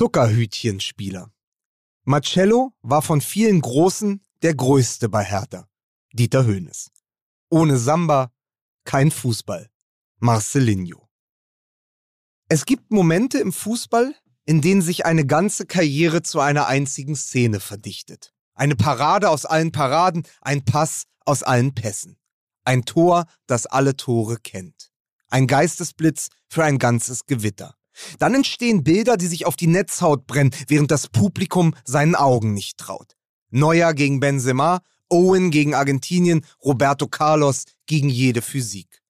Zuckerhütchenspieler. Marcello war von vielen Großen der Größte bei Hertha. Dieter Höhnes. Ohne Samba kein Fußball. Marcelinho. Es gibt Momente im Fußball, in denen sich eine ganze Karriere zu einer einzigen Szene verdichtet. Eine Parade aus allen Paraden, ein Pass aus allen Pässen. Ein Tor, das alle Tore kennt. Ein Geistesblitz für ein ganzes Gewitter. Dann entstehen Bilder, die sich auf die Netzhaut brennen, während das Publikum seinen Augen nicht traut. Neuer gegen Benzema, Owen gegen Argentinien, Roberto Carlos gegen jede Physik.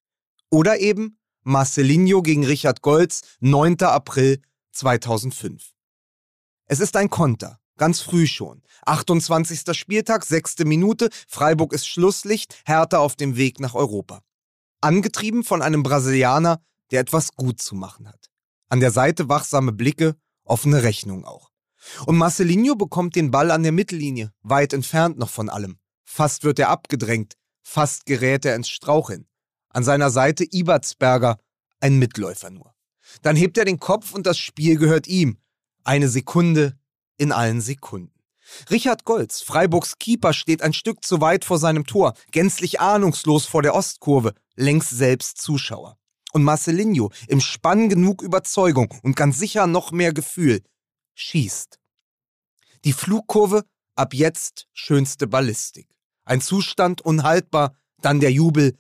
Oder eben Marcelinho gegen Richard Goltz, 9. April 2005. Es ist ein Konter, ganz früh schon. 28. Spieltag, 6. Minute, Freiburg ist Schlusslicht, Hertha auf dem Weg nach Europa. Angetrieben von einem Brasilianer, der etwas gut zu machen hat. An der Seite wachsame Blicke, offene Rechnung auch. Und Marcelinho bekommt den Ball an der Mittellinie, weit entfernt noch von allem. Fast wird er abgedrängt, fast gerät er ins Straucheln. An seiner Seite Ibertsberger, ein Mitläufer nur. Dann hebt er den Kopf und das Spiel gehört ihm. Eine Sekunde in allen Sekunden. Richard Golz, Freiburgs Keeper, steht ein Stück zu weit vor seinem Tor, gänzlich ahnungslos vor der Ostkurve, längst selbst Zuschauer. Und Marcelinho, im Spann genug Überzeugung und ganz sicher noch mehr Gefühl, schießt. Die Flugkurve, ab jetzt schönste Ballistik. Ein Zustand unhaltbar, dann der Jubel,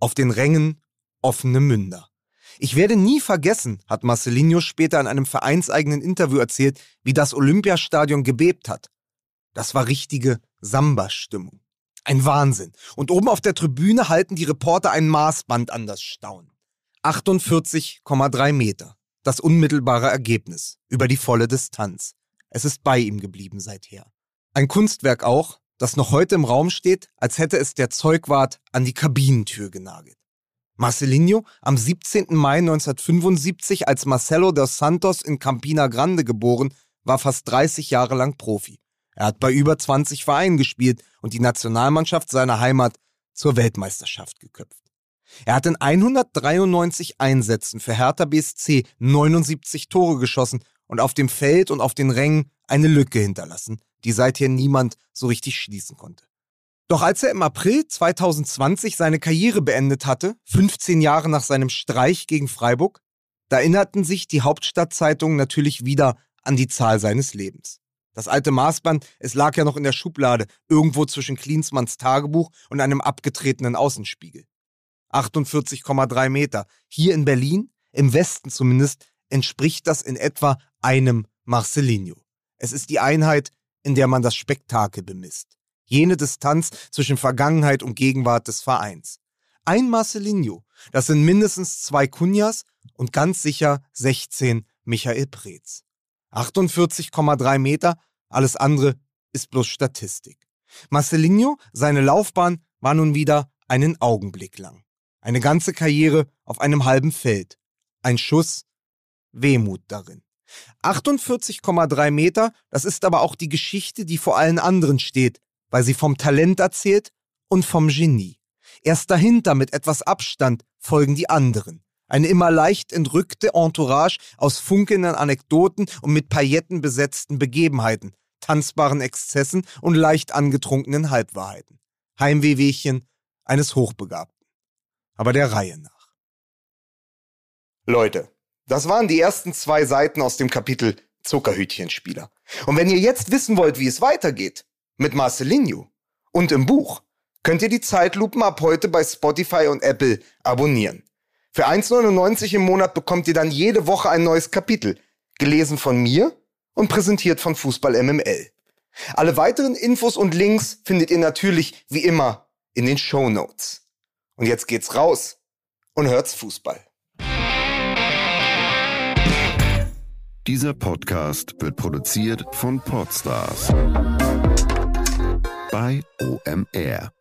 auf den Rängen offene Münder. Ich werde nie vergessen, hat Marcelinho später in einem vereinseigenen Interview erzählt, wie das Olympiastadion gebebt hat. Das war richtige Samba-Stimmung. Ein Wahnsinn. Und oben auf der Tribüne halten die Reporter ein Maßband an das Staunen. 48,3 Meter. Das unmittelbare Ergebnis. Über die volle Distanz. Es ist bei ihm geblieben seither. Ein Kunstwerk auch, das noch heute im Raum steht, als hätte es der Zeugwart an die Kabinentür genagelt. Marcelinho, am 17. Mai 1975 als Marcelo dos Santos in Campina Grande geboren, war fast 30 Jahre lang Profi. Er hat bei über 20 Vereinen gespielt und die Nationalmannschaft seiner Heimat zur Weltmeisterschaft geköpft. Er hat in 193 Einsätzen für Hertha BSC 79 Tore geschossen und auf dem Feld und auf den Rängen eine Lücke hinterlassen, die seither niemand so richtig schließen konnte. Doch als er im April 2020 seine Karriere beendet hatte, 15 Jahre nach seinem Streich gegen Freiburg, da erinnerten sich die Hauptstadtzeitungen natürlich wieder an die Zahl seines Lebens. Das alte Maßband, es lag ja noch in der Schublade, irgendwo zwischen Klinsmanns Tagebuch und einem abgetretenen Außenspiegel. 48,3 Meter. Hier in Berlin, im Westen zumindest, entspricht das in etwa einem Marcelinho. Es ist die Einheit, in der man das Spektakel bemisst. Jene Distanz zwischen Vergangenheit und Gegenwart des Vereins. Ein Marcelinho, das sind mindestens zwei Kunjas und ganz sicher 16 Michael Preetz. 48,3 Meter, alles andere ist bloß Statistik. Marcelinho, seine Laufbahn war nun wieder einen Augenblick lang. Eine ganze Karriere auf einem halben Feld. Ein Schuss, Wehmut darin. 48,3 Meter, das ist aber auch die Geschichte, die vor allen anderen steht, weil sie vom Talent erzählt und vom Genie. Erst dahinter mit etwas Abstand folgen die anderen. Eine immer leicht entrückte Entourage aus funkelnden Anekdoten und mit Pailletten besetzten Begebenheiten, tanzbaren Exzessen und leicht angetrunkenen Halbwahrheiten. Heimwehwehchen eines Hochbegabten aber der Reihe nach. Leute, das waren die ersten zwei Seiten aus dem Kapitel Zuckerhütchenspieler. Und wenn ihr jetzt wissen wollt, wie es weitergeht, mit Marcelinho und im Buch, könnt ihr die Zeitlupen ab heute bei Spotify und Apple abonnieren. Für 1,99 im Monat bekommt ihr dann jede Woche ein neues Kapitel, gelesen von mir und präsentiert von Fußball MML. Alle weiteren Infos und Links findet ihr natürlich wie immer in den Show Notes. Und jetzt geht's raus und hört's Fußball. Dieser Podcast wird produziert von Podstars bei OMR.